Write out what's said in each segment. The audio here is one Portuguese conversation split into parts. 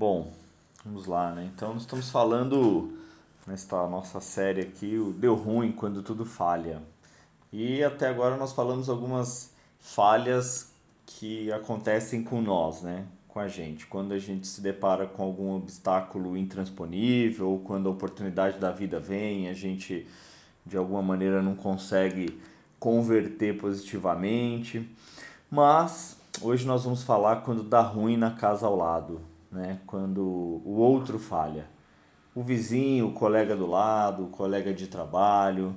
Bom, vamos lá, né? Então nós estamos falando nesta nossa série aqui, o deu ruim quando tudo falha. E até agora nós falamos algumas falhas que acontecem com nós, né? Com a gente. Quando a gente se depara com algum obstáculo intransponível, ou quando a oportunidade da vida vem, a gente de alguma maneira não consegue converter positivamente. Mas hoje nós vamos falar quando dá ruim na casa ao lado, né? Quando o outro falha. O vizinho, o colega do lado, o colega de trabalho,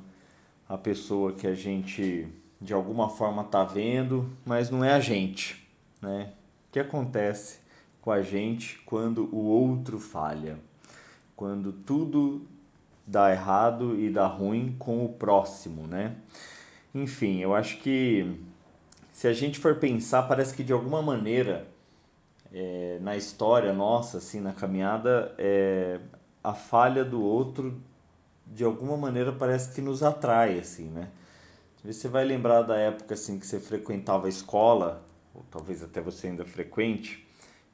a pessoa que a gente de alguma forma tá vendo, mas não é a gente, né? O que acontece com a gente quando o outro falha? Quando tudo dá errado e dá ruim com o próximo, né? Enfim, eu acho que se a gente for pensar, parece que de alguma maneira é, na história nossa, assim, na caminhada, é, a falha do outro de alguma maneira parece que nos atrai, assim, né? Você vai lembrar da época assim que você frequentava a escola, ou talvez até você ainda frequente,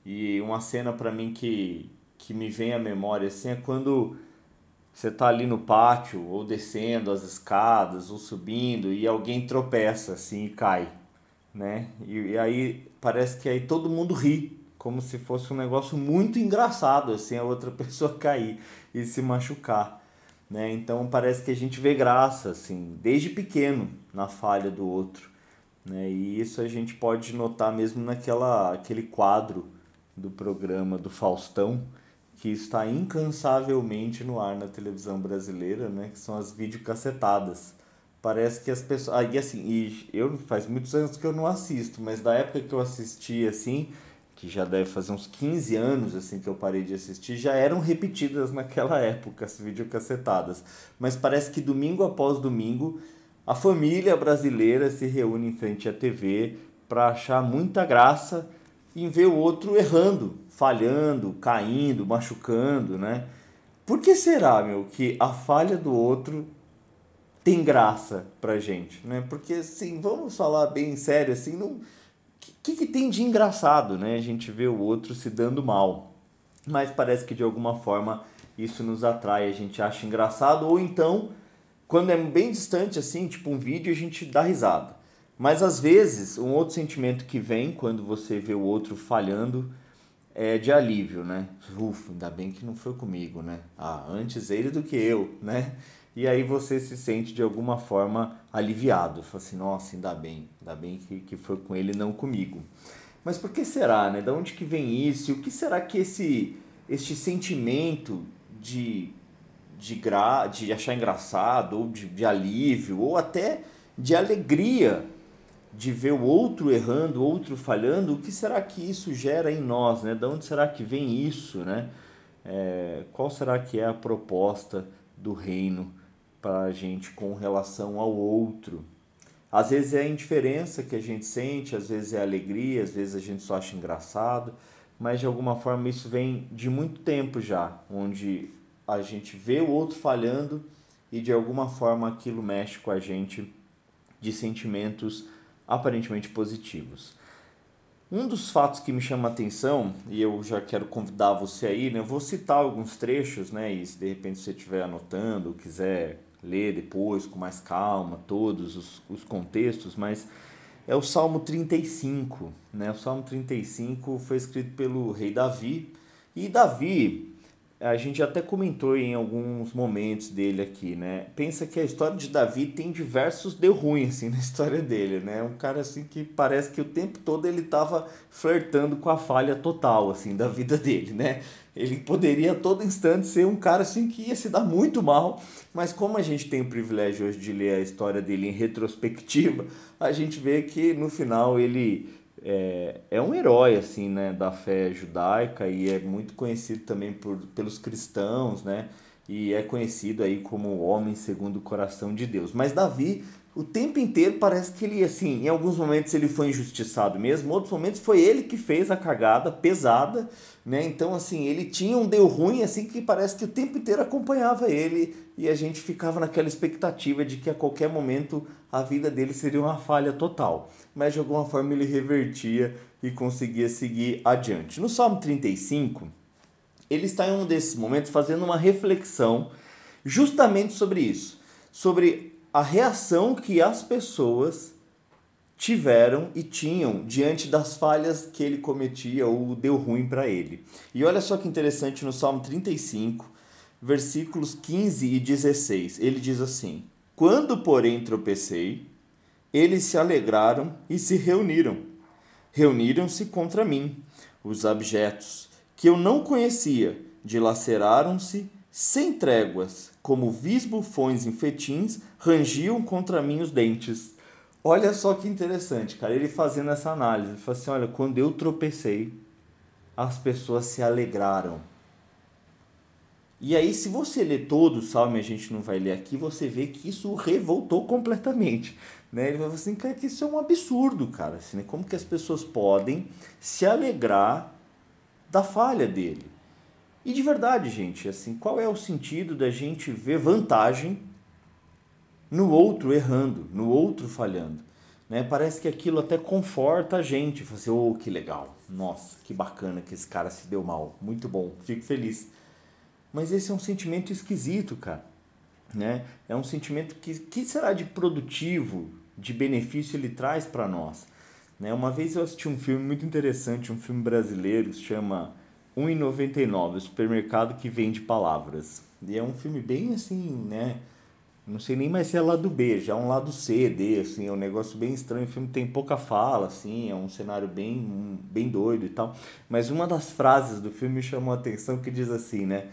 e uma cena para mim que, que me vem à memória assim é quando você tá ali no pátio, ou descendo as escadas, ou subindo, e alguém tropeça assim e cai, né? E, e aí parece que aí todo mundo ri, como se fosse um negócio muito engraçado assim a outra pessoa cair e se machucar, né? Então parece que a gente vê graça assim, desde pequeno na falha do outro, né? E isso a gente pode notar mesmo naquela aquele quadro do programa do Faustão que está incansavelmente no ar na televisão brasileira, né? Que são as videocassetadas. Parece que as pessoas. Aí ah, assim, e eu faz muitos anos que eu não assisto, mas da época que eu assisti assim, que já deve fazer uns 15 anos assim que eu parei de assistir, já eram repetidas naquela época as videocassetadas. Mas parece que domingo após domingo a família brasileira se reúne em frente à TV para achar muita graça em ver o outro errando, falhando, caindo, machucando, né? Por que será, meu, que a falha do outro tem graça pra gente, né? Porque, assim, vamos falar bem sério, assim, não que, que tem de engraçado, né? A gente vê o outro se dando mal. Mas parece que de alguma forma isso nos atrai, a gente acha engraçado, ou então, quando é bem distante, assim, tipo um vídeo, a gente dá risada. Mas às vezes, um outro sentimento que vem quando você vê o outro falhando é de alívio, né? Ufa, ainda bem que não foi comigo, né? Ah, antes ele do que eu, né? E aí você se sente de alguma forma aliviado. Fala assim, nossa, ainda bem, ainda bem que, que foi com ele não comigo. Mas por que será, né? Da onde que vem isso? E o que será que esse, este sentimento de, de, gra, de achar engraçado, ou de, de alívio, ou até de alegria de ver o outro errando, o outro falhando, o que será que isso gera em nós, né? Da onde será que vem isso, né? É, qual será que é a proposta do reino para a gente com relação ao outro. Às vezes é a indiferença que a gente sente, às vezes é a alegria, às vezes a gente só acha engraçado, mas de alguma forma isso vem de muito tempo já, onde a gente vê o outro falhando e de alguma forma aquilo mexe com a gente de sentimentos aparentemente positivos. Um dos fatos que me chama a atenção, e eu já quero convidar você aí, né? Eu vou citar alguns trechos, né? E se de repente você estiver anotando, quiser ler depois com mais calma todos os, os contextos, mas é o Salmo 35. Né? O Salmo 35 foi escrito pelo rei Davi. E Davi, a gente até comentou em alguns momentos dele aqui, né? Pensa que a história de Davi tem diversos deu ruim assim na história dele, né? Um cara assim que parece que o tempo todo ele estava flertando com a falha total assim da vida dele, né? Ele poderia a todo instante ser um cara assim que ia se dar muito mal, mas como a gente tem o privilégio hoje de ler a história dele em retrospectiva, a gente vê que no final ele é, é um herói assim, né, da fé judaica e é muito conhecido também por, pelos cristãos, né? E é conhecido aí como o homem segundo o coração de Deus. Mas Davi o tempo inteiro parece que ele, assim, em alguns momentos ele foi injustiçado mesmo, outros momentos foi ele que fez a cagada pesada, né? Então, assim, ele tinha um deu ruim, assim, que parece que o tempo inteiro acompanhava ele e a gente ficava naquela expectativa de que a qualquer momento a vida dele seria uma falha total. Mas de alguma forma ele revertia e conseguia seguir adiante. No Salmo 35, ele está em um desses momentos fazendo uma reflexão justamente sobre isso, sobre a reação que as pessoas tiveram e tinham diante das falhas que ele cometia ou deu ruim para ele. E olha só que interessante no Salmo 35, versículos 15 e 16. Ele diz assim: Quando, porém, tropecei, eles se alegraram e se reuniram. Reuniram-se contra mim. Os objetos que eu não conhecia dilaceraram-se sem tréguas, como vis bufões em fetins, rangiam contra mim os dentes. Olha só que interessante, cara. Ele fazendo essa análise. Ele fala assim: olha, quando eu tropecei, as pessoas se alegraram. E aí, se você ler todo o salmo, a gente não vai ler aqui, você vê que isso revoltou completamente. Né? Ele fala assim, cara, que isso é um absurdo, cara. Assim, né? Como que as pessoas podem se alegrar da falha dele? E de verdade, gente, assim, qual é o sentido da gente ver vantagem no outro errando, no outro falhando? Né? Parece que aquilo até conforta a gente. Fala assim, oh, que legal, nossa, que bacana que esse cara se deu mal, muito bom, fico feliz. Mas esse é um sentimento esquisito, cara. Né? É um sentimento que, que será de produtivo, de benefício ele traz para nós. Né? Uma vez eu assisti um filme muito interessante, um filme brasileiro, se chama 1,99, o supermercado que vende palavras. E é um filme bem assim, né? Não sei nem mais se é lado B, já é um lado C, D, assim, é um negócio bem estranho. O filme tem pouca fala, assim, é um cenário bem, bem doido e tal. Mas uma das frases do filme me chamou a atenção que diz assim, né?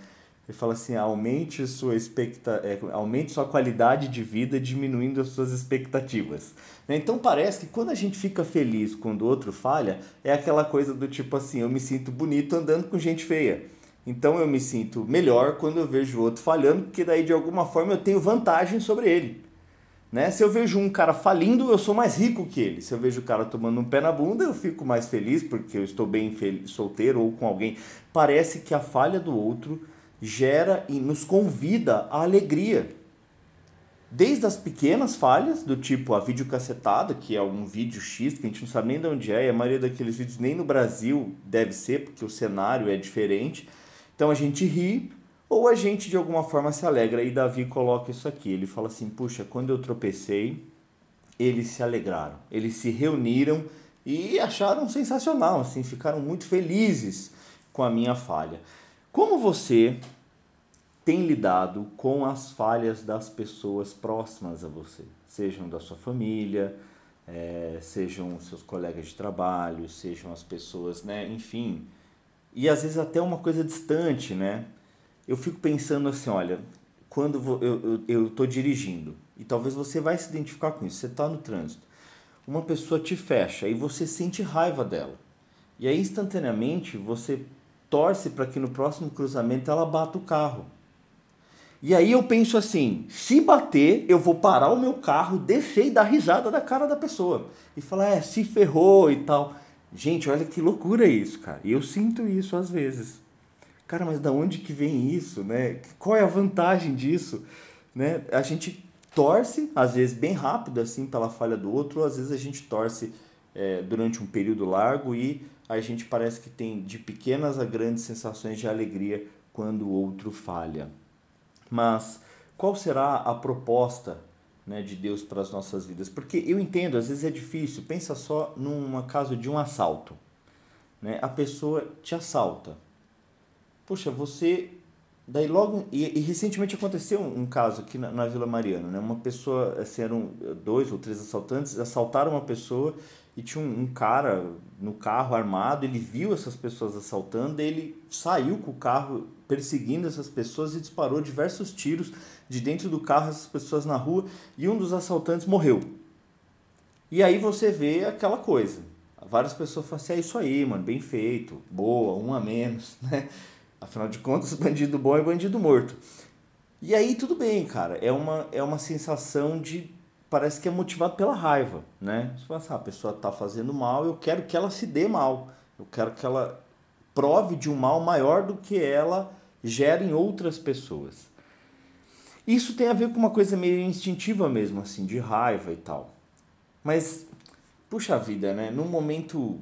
Ele fala assim: aumente sua, expecta é, aumente sua qualidade de vida diminuindo as suas expectativas. Né? Então parece que quando a gente fica feliz quando o outro falha, é aquela coisa do tipo assim: eu me sinto bonito andando com gente feia. Então eu me sinto melhor quando eu vejo o outro falhando, porque daí de alguma forma eu tenho vantagem sobre ele. Né? Se eu vejo um cara falindo, eu sou mais rico que ele. Se eu vejo o cara tomando um pé na bunda, eu fico mais feliz porque eu estou bem solteiro ou com alguém. Parece que a falha do outro gera e nos convida à alegria. Desde as pequenas falhas, do tipo a videocassetada, que é um vídeo X, que a gente não sabe nem de onde é, e a maioria daqueles vídeos nem no Brasil deve ser, porque o cenário é diferente. Então a gente ri, ou a gente de alguma forma se alegra. E Davi coloca isso aqui. Ele fala assim: Puxa, quando eu tropecei, eles se alegraram, eles se reuniram e acharam sensacional, assim, ficaram muito felizes com a minha falha. Como você tem lidado com as falhas das pessoas próximas a você? Sejam da sua família, é, sejam seus colegas de trabalho, sejam as pessoas, né? Enfim. E às vezes até uma coisa distante, né? Eu fico pensando assim, olha, quando eu, eu, dirigindo, e talvez você vai se identificar com isso, você está no trânsito, uma pessoa te fecha e você sente raiva dela. E aí instantaneamente você torce para que no próximo cruzamento ela bata o carro. E aí eu penso assim, se bater, eu vou parar o meu carro, descer e dar risada da cara da pessoa. E falar, é, se ferrou e tal. Gente, olha que loucura isso, cara. E eu sinto isso às vezes. Cara, mas da onde que vem isso, né? Qual é a vantagem disso? Né? A gente torce, às vezes bem rápido, assim, pela falha do outro, ou às vezes a gente torce é, durante um período largo e a gente parece que tem de pequenas a grandes sensações de alegria quando o outro falha. Mas qual será a proposta né, de Deus para as nossas vidas? Porque eu entendo, às vezes é difícil. Pensa só num caso de um assalto. Né? A pessoa te assalta. Poxa, você. Daí logo. E, e recentemente aconteceu um, um, caso aqui na, na Vila Mariana. Né? Uma pessoa, assim, eram dois ou três assaltantes, assaltaram uma pessoa e tinha um, um, cara no carro armado, ele viu essas pessoas assaltando, ele saiu com o carro perseguindo essas pessoas e disparou diversos tiros de dentro do carro essas pessoas na rua e um dos assaltantes morreu. E aí você vê aquela coisa. Várias pessoas falam assim, é isso aí, mano, bem feito, boa, um a menos, né? Afinal de contas, bandido bom é bandido morto. E aí tudo bem, cara, é uma, é uma sensação de parece que é motivado pela raiva, né? Você fala assim, ah, a pessoa está fazendo mal, eu quero que ela se dê mal. Eu quero que ela prove de um mal maior do que ela gera em outras pessoas. Isso tem a ver com uma coisa meio instintiva mesmo, assim, de raiva e tal. Mas, puxa vida, né? Num momento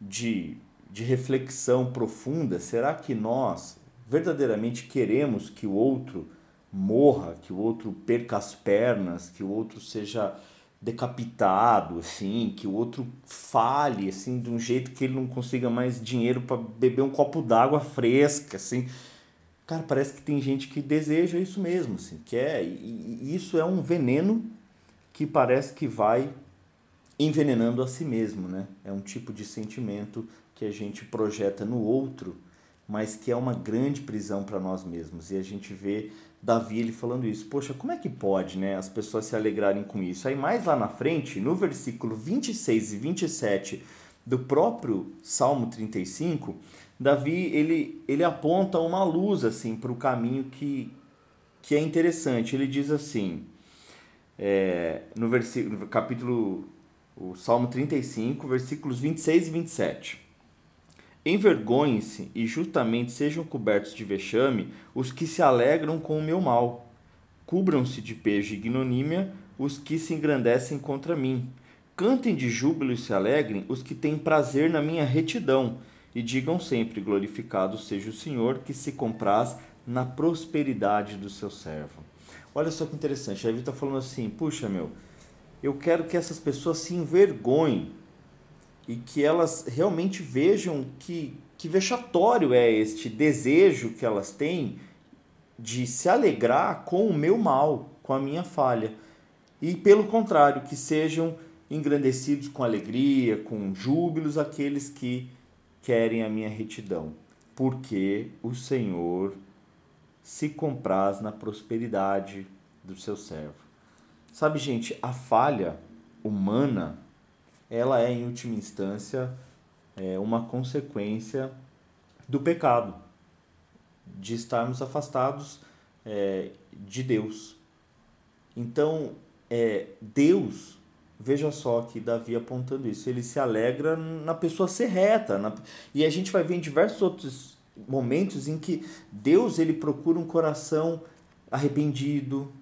de, de reflexão profunda, será que nós verdadeiramente queremos que o outro morra, que o outro perca as pernas, que o outro seja decapitado, assim, que o outro fale, assim, de um jeito que ele não consiga mais dinheiro para beber um copo d'água fresca, assim. Cara, parece que tem gente que deseja isso mesmo, assim, quer, é, e isso é um veneno que parece que vai envenenando a si mesmo, né? É um tipo de sentimento que a gente projeta no outro, mas que é uma grande prisão para nós mesmos. E a gente vê Davi ele falando isso. Poxa, como é que pode, né, as pessoas se alegrarem com isso? Aí mais lá na frente, no versículo 26 e 27 do próprio Salmo 35, Davi ele, ele aponta uma luz assim para o caminho que, que é interessante. Ele diz assim, é, no, versículo, no capítulo, o Salmo 35, versículos 26 e 27. Envergonhem-se e justamente sejam cobertos de vexame os que se alegram com o meu mal. Cubram-se de pejo e ignomínia os que se engrandecem contra mim. Cantem de júbilo e se alegrem os que têm prazer na minha retidão. E digam sempre: Glorificado seja o Senhor, que se compraz na prosperidade do seu servo. Olha só que interessante. A Davi está falando assim: Puxa, meu, eu quero que essas pessoas se envergonhem e que elas realmente vejam que, que vexatório é este desejo que elas têm de se alegrar com o meu mal, com a minha falha. E pelo contrário, que sejam engrandecidos com alegria, com júbilos aqueles que querem a minha retidão, porque o Senhor se compraz na prosperidade do seu servo. Sabe, gente, a falha humana ela é, em última instância, é uma consequência do pecado, de estarmos afastados é, de Deus. Então, é, Deus, veja só que Davi apontando isso, ele se alegra na pessoa ser reta. Na, e a gente vai ver em diversos outros momentos em que Deus ele procura um coração arrependido,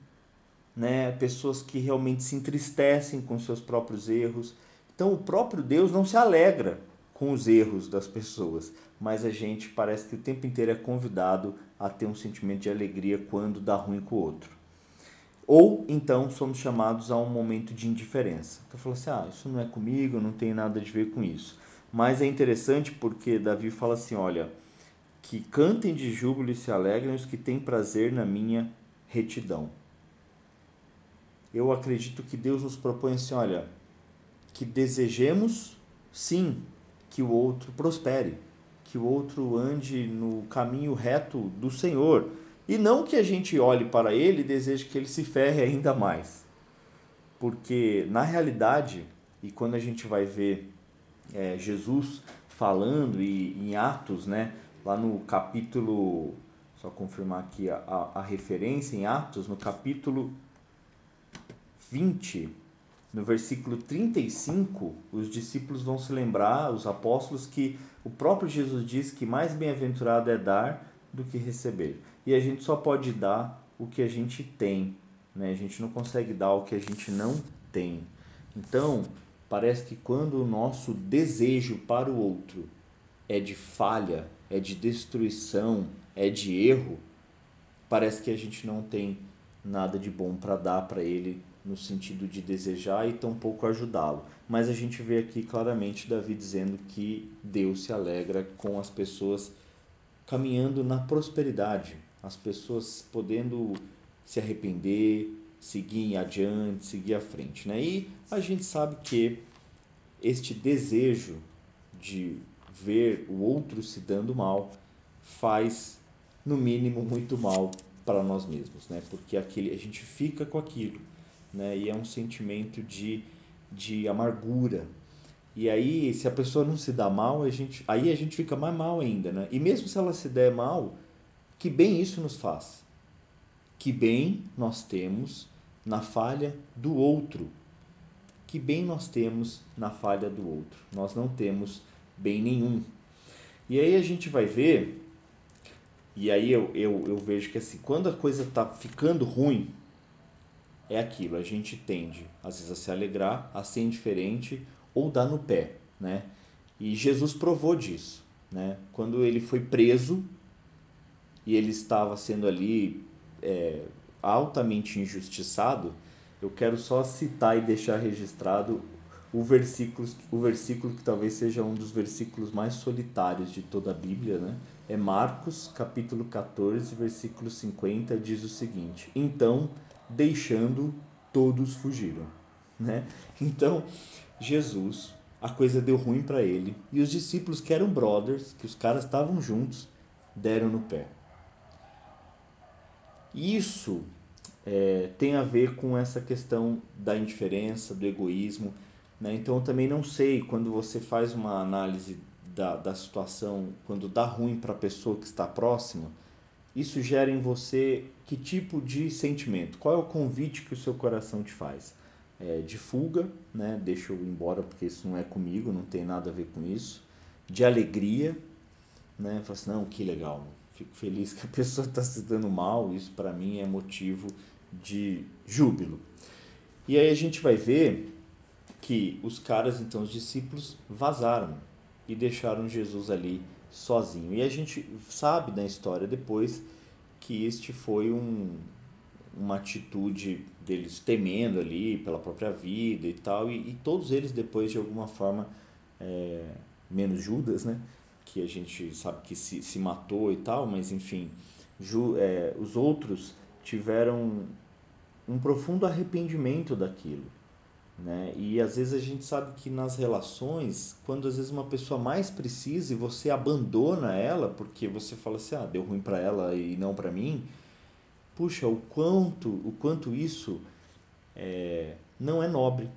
né? pessoas que realmente se entristecem com seus próprios erros então o próprio Deus não se alegra com os erros das pessoas, mas a gente parece que o tempo inteiro é convidado a ter um sentimento de alegria quando dá ruim com o outro. Ou então somos chamados a um momento de indiferença. Então fala assim: ah, isso não é comigo, não tem nada a ver com isso. Mas é interessante porque Davi fala assim: olha, que cantem de júbilo e se alegrem os que têm prazer na minha retidão. Eu acredito que Deus nos propõe assim: olha, que desejemos, sim, que o outro prospere, que o outro ande no caminho reto do Senhor. E não que a gente olhe para ele e deseje que ele se ferre ainda mais. Porque, na realidade, e quando a gente vai ver é, Jesus falando e em Atos, né, lá no capítulo, só confirmar aqui a, a, a referência, em Atos, no capítulo 20, no versículo 35, os discípulos vão se lembrar, os apóstolos, que o próprio Jesus diz que mais bem-aventurado é dar do que receber. E a gente só pode dar o que a gente tem, né? A gente não consegue dar o que a gente não tem. Então, parece que quando o nosso desejo para o outro é de falha, é de destruição, é de erro, parece que a gente não tem nada de bom para dar para ele no sentido de desejar e tampouco ajudá-lo. Mas a gente vê aqui claramente Davi dizendo que Deus se alegra com as pessoas caminhando na prosperidade, as pessoas podendo se arrepender, seguir adiante, seguir à frente. Né? E a gente sabe que este desejo de ver o outro se dando mal faz, no mínimo, muito mal para nós mesmos, né? porque aquele, a gente fica com aquilo né? E é um sentimento de, de amargura. E aí, se a pessoa não se dá mal, a gente, aí a gente fica mais mal ainda, né? E mesmo se ela se der mal, que bem isso nos faz? Que bem nós temos na falha do outro. Que bem nós temos na falha do outro. Nós não temos bem nenhum. E aí a gente vai ver, e aí eu, eu, eu vejo que assim, quando a coisa está ficando ruim, é aquilo, a gente tende às vezes a se alegrar, a ser indiferente ou dar no pé, né? E Jesus provou disso, né? Quando ele foi preso, e ele estava sendo ali é, altamente injustiçado, eu quero só citar e deixar registrado o versículo, o versículo que talvez seja um dos versículos mais solitários de toda a Bíblia, né? É Marcos, capítulo 14, versículo 50, diz o seguinte: Então, deixando, todos fugiram, né? Então, Jesus, a coisa deu ruim para ele, e os discípulos que eram brothers, que os caras estavam juntos, deram no pé. Isso é, tem a ver com essa questão da indiferença, do egoísmo. Né? Então, eu também não sei, quando você faz uma análise da, da situação, quando dá ruim para a pessoa que está próxima, isso gera em você que tipo de sentimento? Qual é o convite que o seu coração te faz? É de fuga, né? deixa eu ir embora porque isso não é comigo, não tem nada a ver com isso. De alegria, né? Fala assim, não, que legal, fico feliz que a pessoa está se dando mal, isso para mim é motivo de júbilo. E aí a gente vai ver que os caras, então, os discípulos, vazaram e deixaram Jesus ali sozinho. E a gente sabe da história depois que este foi um, uma atitude deles temendo ali pela própria vida e tal, e, e todos eles depois de alguma forma, é, menos Judas, né? Que a gente sabe que se, se matou e tal, mas enfim, Ju, é, os outros tiveram um profundo arrependimento daquilo. Né? E às vezes a gente sabe que nas relações, quando às vezes uma pessoa mais precisa e você abandona ela porque você fala assim, ah, deu ruim para ela e não para mim, puxa, o quanto, o quanto isso é, não é nobre,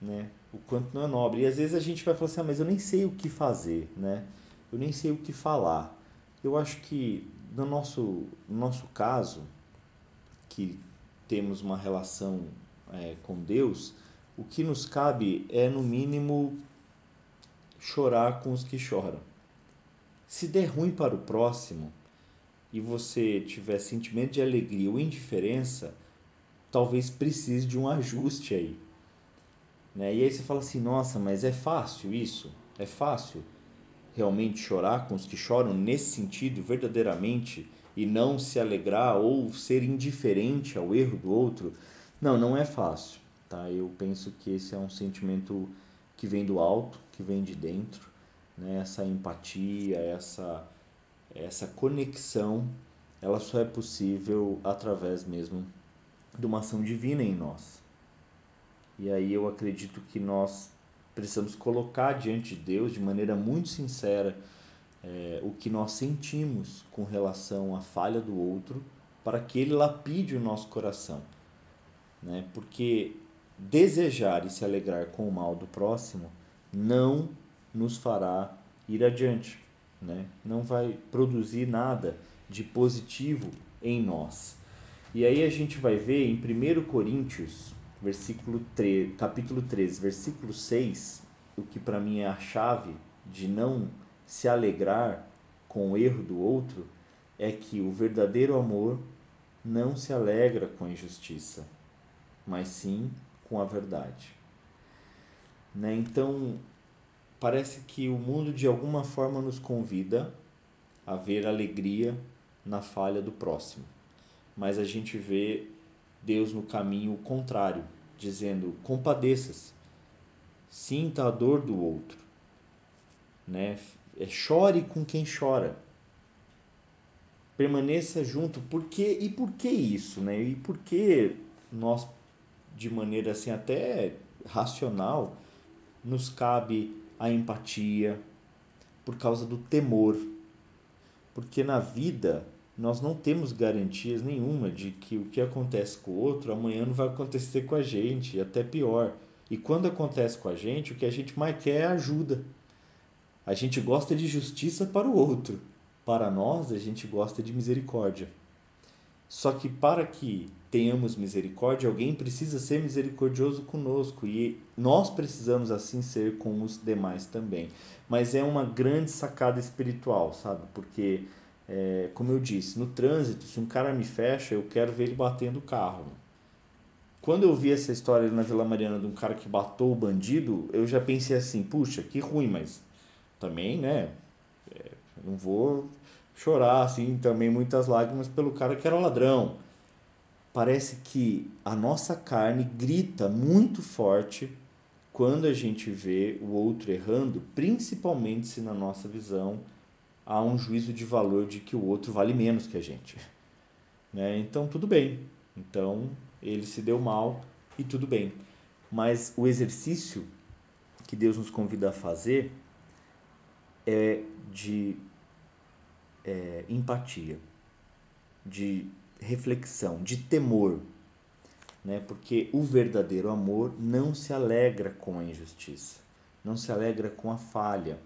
né? O quanto não é nobre. E às vezes a gente vai falar assim, ah, mas eu nem sei o que fazer, né? Eu nem sei o que falar. Eu acho que no nosso, no nosso caso, que temos uma relação é, com Deus, o que nos cabe é, no mínimo, chorar com os que choram. Se der ruim para o próximo e você tiver sentimento de alegria ou indiferença, talvez precise de um ajuste aí. Né? E aí você fala assim: nossa, mas é fácil isso? É fácil realmente chorar com os que choram nesse sentido, verdadeiramente? e não se alegrar ou ser indiferente ao erro do outro, não, não é fácil, tá? Eu penso que esse é um sentimento que vem do alto, que vem de dentro, né? Essa empatia, essa essa conexão, ela só é possível através mesmo de uma ação divina em nós. E aí eu acredito que nós precisamos colocar diante de Deus de maneira muito sincera é, o que nós sentimos com relação à falha do outro para que ele lapide o nosso coração. Né? Porque desejar e se alegrar com o mal do próximo não nos fará ir adiante, né? não vai produzir nada de positivo em nós. E aí a gente vai ver em 1 Coríntios, versículo 3, capítulo 13, versículo 6, o que para mim é a chave de não se alegrar com o erro do outro é que o verdadeiro amor não se alegra com a injustiça, mas sim com a verdade. Né? Então, parece que o mundo de alguma forma nos convida a ver alegria na falha do próximo, mas a gente vê Deus no caminho contrário, dizendo: compadeças, sinta a dor do outro, né? É, chore com quem chora. Permaneça junto. Por quê? E por que isso? Né? E por que nós, de maneira assim até racional, nos cabe a empatia por causa do temor. Porque na vida nós não temos garantias nenhuma de que o que acontece com o outro amanhã não vai acontecer com a gente, até pior. E quando acontece com a gente, o que a gente mais quer é ajuda. A gente gosta de justiça para o outro. Para nós, a gente gosta de misericórdia. Só que para que tenhamos misericórdia, alguém precisa ser misericordioso conosco e nós precisamos assim ser com os demais também. Mas é uma grande sacada espiritual, sabe? Porque, é, como eu disse, no trânsito, se um cara me fecha, eu quero ver ele batendo o carro. Quando eu vi essa história na Vila Mariana de um cara que matou o bandido, eu já pensei assim: puxa, que ruim, mas também, né? É, não vou chorar, assim, também muitas lágrimas pelo cara que era ladrão. Parece que a nossa carne grita muito forte quando a gente vê o outro errando, principalmente se na nossa visão há um juízo de valor de que o outro vale menos que a gente. Né? Então, tudo bem. Então, ele se deu mal e tudo bem. Mas o exercício que Deus nos convida a fazer é de é, empatia, de reflexão, de temor, né? Porque o verdadeiro amor não se alegra com a injustiça, não se alegra com a falha.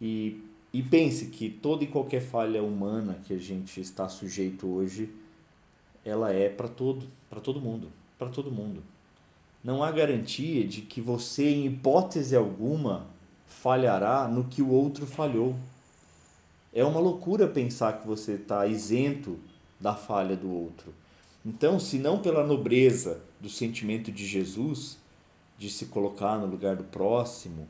E, e pense que toda e qualquer falha humana que a gente está sujeito hoje, ela é para todo, para todo mundo, para todo mundo. Não há garantia de que você, em hipótese alguma, falhará no que o outro falhou. É uma loucura pensar que você está isento da falha do outro. Então, se não pela nobreza do sentimento de Jesus, de se colocar no lugar do próximo,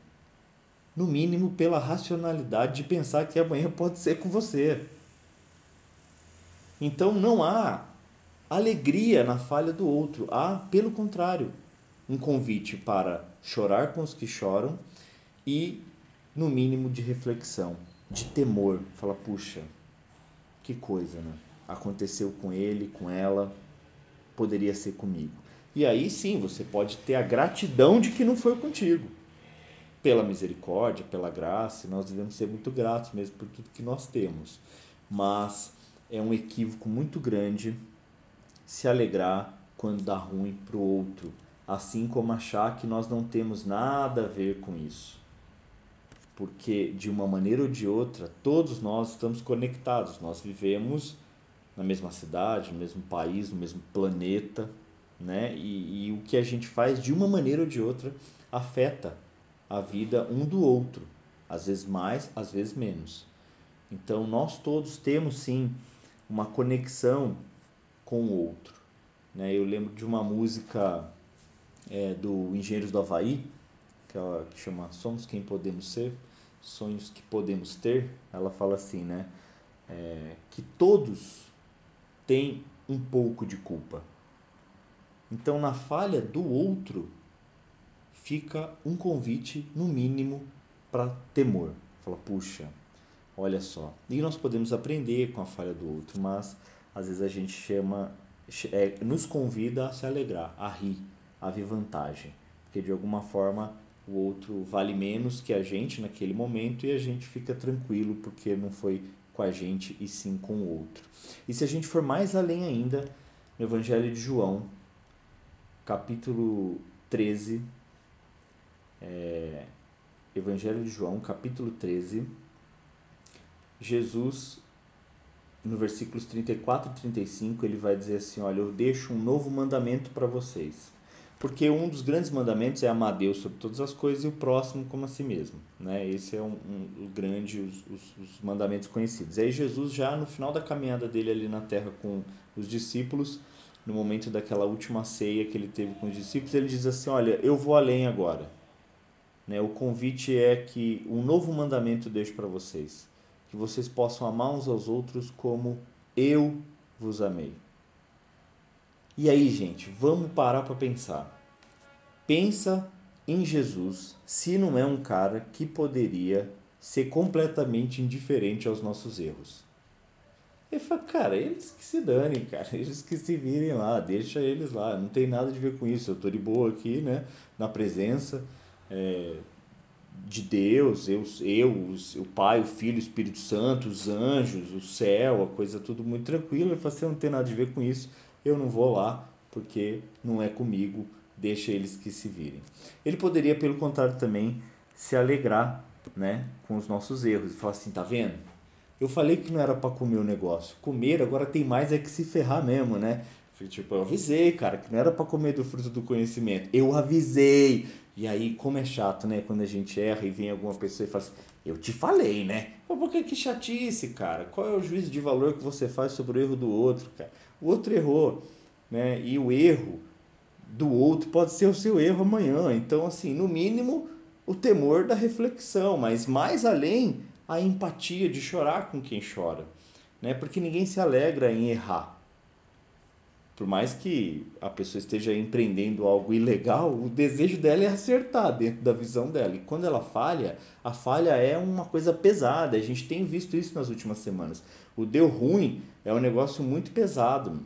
no mínimo pela racionalidade de pensar que amanhã pode ser com você. Então não há alegria na falha do outro, há, pelo contrário, um convite para chorar com os que choram e, no mínimo, de reflexão, de temor. Fala, puxa, que coisa, né? Aconteceu com ele, com ela, poderia ser comigo. E aí sim, você pode ter a gratidão de que não foi contigo. Pela misericórdia, pela graça, nós devemos ser muito gratos mesmo por tudo que nós temos. Mas é um equívoco muito grande se alegrar quando dá ruim para o outro, assim como achar que nós não temos nada a ver com isso. Porque de uma maneira ou de outra, todos nós estamos conectados, nós vivemos na mesma cidade, no mesmo país, no mesmo planeta, né? E, e o que a gente faz de uma maneira ou de outra afeta a vida um do outro, às vezes mais, às vezes menos. Então nós todos temos sim uma conexão com o outro. Né? Eu lembro de uma música é, do Engenheiros do Havaí, que, ela, que chama Somos Quem Podemos Ser, Sonhos que Podemos Ter. Ela fala assim, né? É, que todos tem um pouco de culpa. Então, na falha do outro, fica um convite, no mínimo, para temor. Fala, puxa, olha só. E nós podemos aprender com a falha do outro, mas às vezes a gente chama, é, nos convida a se alegrar, a rir, a ver vantagem. Porque de alguma forma o outro vale menos que a gente naquele momento e a gente fica tranquilo porque não foi com a gente e sim com o outro. E se a gente for mais além ainda, no Evangelho de João, capítulo 13, é, Evangelho de João, capítulo 13, Jesus, no versículos 34 e 35, ele vai dizer assim: Olha, eu deixo um novo mandamento para vocês porque um dos grandes mandamentos é amar Deus sobre todas as coisas e o próximo como a si mesmo. Né? Esse é um, um, um grande, os, os, os, mandamentos conhecidos. Aí Jesus já no final da caminhada dele ali na terra com os discípulos, no momento daquela última ceia que ele teve com os discípulos, ele diz assim, olha, eu vou além agora. Né? O convite é que um novo mandamento deixo para vocês, que vocês possam amar uns aos outros como eu vos amei. E aí, gente, vamos parar para pensar. Pensa em Jesus se não é um cara que poderia ser completamente indiferente aos nossos erros. Ele fala, cara, eles que se danem, cara, eles que se virem lá, deixa eles lá, não tem nada de ver com isso, eu tô de boa aqui, né, na presença é, de Deus, eu, eu o Pai, o Filho, o Espírito Santo, os anjos, o céu, a coisa tudo muito tranquila, ele fala, você não tem nada de ver com isso, eu não vou lá porque não é comigo, deixa eles que se virem. Ele poderia, pelo contrário, também se alegrar né, com os nossos erros e falar assim: tá vendo? Eu falei que não era para comer o negócio. Comer agora tem mais é que se ferrar mesmo, né? Tipo, eu avisei, cara, que não era para comer do fruto do conhecimento. Eu avisei. E aí, como é chato, né? Quando a gente erra e vem alguma pessoa e fala assim, eu te falei, né? Pô, por que que chatice, cara? Qual é o juízo de valor que você faz sobre o erro do outro, cara? O outro errou né? E o erro do outro pode ser o seu erro amanhã. Então, assim, no mínimo, o temor da reflexão, mas mais além, a empatia, de chorar com quem chora, né? Porque ninguém se alegra em errar. Por mais que a pessoa esteja empreendendo algo ilegal, o desejo dela é acertar dentro da visão dela. E quando ela falha, a falha é uma coisa pesada. A gente tem visto isso nas últimas semanas. O deu ruim é um negócio muito pesado,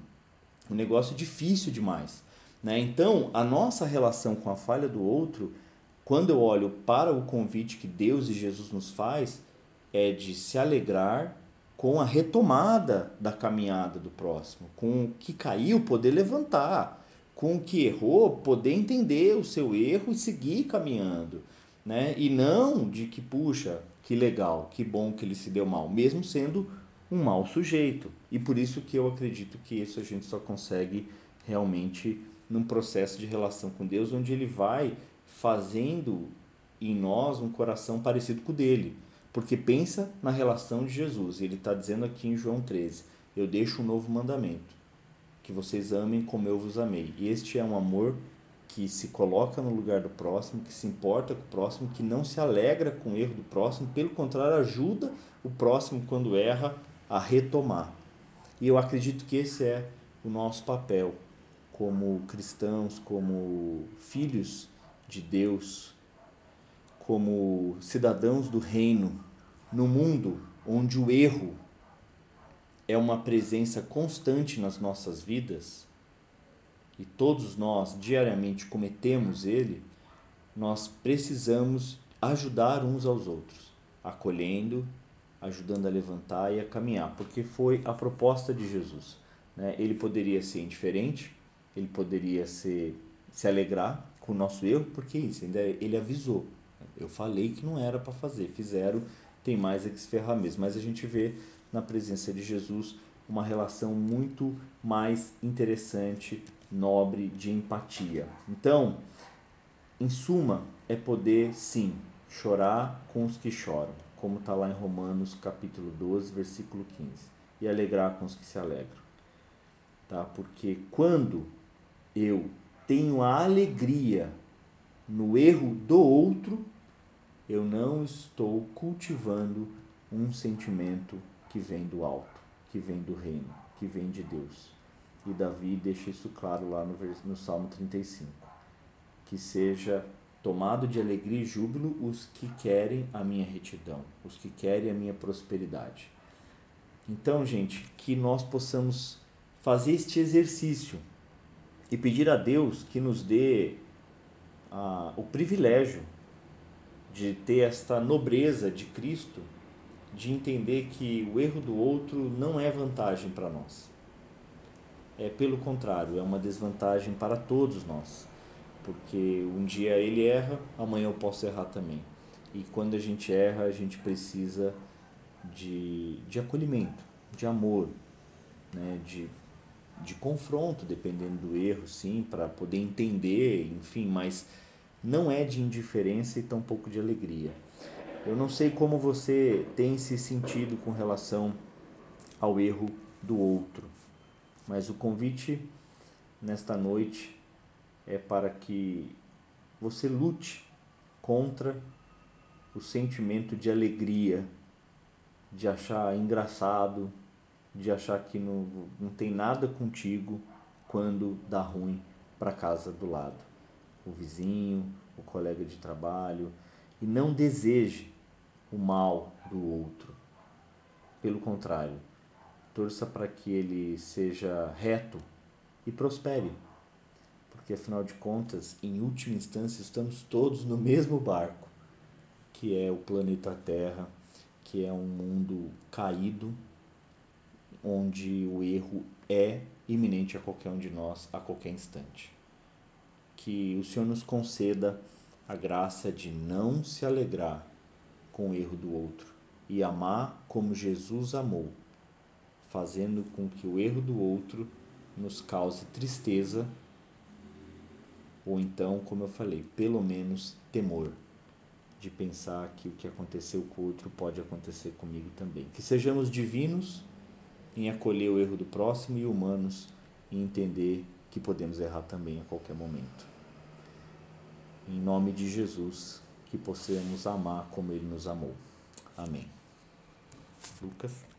um negócio difícil demais. Né? Então, a nossa relação com a falha do outro, quando eu olho para o convite que Deus e Jesus nos faz, é de se alegrar com a retomada da caminhada do próximo, com o que caiu poder levantar, com o que errou poder entender o seu erro e seguir caminhando, né? E não de que puxa, que legal, que bom que ele se deu mal, mesmo sendo um mau sujeito. E por isso que eu acredito que isso a gente só consegue realmente num processo de relação com Deus, onde ele vai fazendo em nós um coração parecido com o dele. Porque pensa na relação de Jesus. Ele está dizendo aqui em João 13: Eu deixo um novo mandamento, que vocês amem como eu vos amei. E este é um amor que se coloca no lugar do próximo, que se importa com o próximo, que não se alegra com o erro do próximo, pelo contrário, ajuda o próximo quando erra a retomar. E eu acredito que esse é o nosso papel como cristãos, como filhos de Deus, como cidadãos do reino, no mundo onde o erro é uma presença constante nas nossas vidas, e todos nós diariamente cometemos ele, nós precisamos ajudar uns aos outros, acolhendo, ajudando a levantar e a caminhar, porque foi a proposta de Jesus. Né? Ele poderia ser indiferente, ele poderia ser, se alegrar com o nosso erro, porque isso, ainda ele avisou. Eu falei que não era para fazer, fizeram, tem mais é que se ferrar mesmo. Mas a gente vê na presença de Jesus uma relação muito mais interessante, nobre, de empatia. Então, em suma, é poder sim chorar com os que choram, como está lá em Romanos capítulo 12, versículo 15, e alegrar com os que se alegram. Tá? Porque quando eu tenho a alegria no erro do outro, eu não estou cultivando um sentimento que vem do alto, que vem do reino, que vem de Deus. E Davi deixa isso claro lá no, no Salmo 35. Que seja tomado de alegria e júbilo os que querem a minha retidão, os que querem a minha prosperidade. Então, gente, que nós possamos fazer este exercício e pedir a Deus que nos dê ah, o privilégio de ter esta nobreza de Cristo, de entender que o erro do outro não é vantagem para nós. É pelo contrário, é uma desvantagem para todos nós. Porque um dia ele erra, amanhã eu posso errar também. E quando a gente erra, a gente precisa de, de acolhimento, de amor, né? de, de confronto, dependendo do erro, sim, para poder entender, enfim, mas não é de indiferença e tampouco de alegria. Eu não sei como você tem se sentido com relação ao erro do outro, mas o convite nesta noite é para que você lute contra o sentimento de alegria, de achar engraçado, de achar que não, não tem nada contigo quando dá ruim para casa do lado o vizinho, o colega de trabalho, e não deseje o mal do outro. Pelo contrário, torça para que ele seja reto e prospere. Porque afinal de contas, em última instância, estamos todos no mesmo barco, que é o planeta Terra, que é um mundo caído, onde o erro é iminente a qualquer um de nós a qualquer instante que o Senhor nos conceda a graça de não se alegrar com o erro do outro e amar como Jesus amou, fazendo com que o erro do outro nos cause tristeza ou então, como eu falei, pelo menos temor de pensar que o que aconteceu com o outro pode acontecer comigo também. Que sejamos divinos em acolher o erro do próximo e humanos em entender que podemos errar também a qualquer momento. Em nome de Jesus, que possamos amar como Ele nos amou. Amém. Lucas.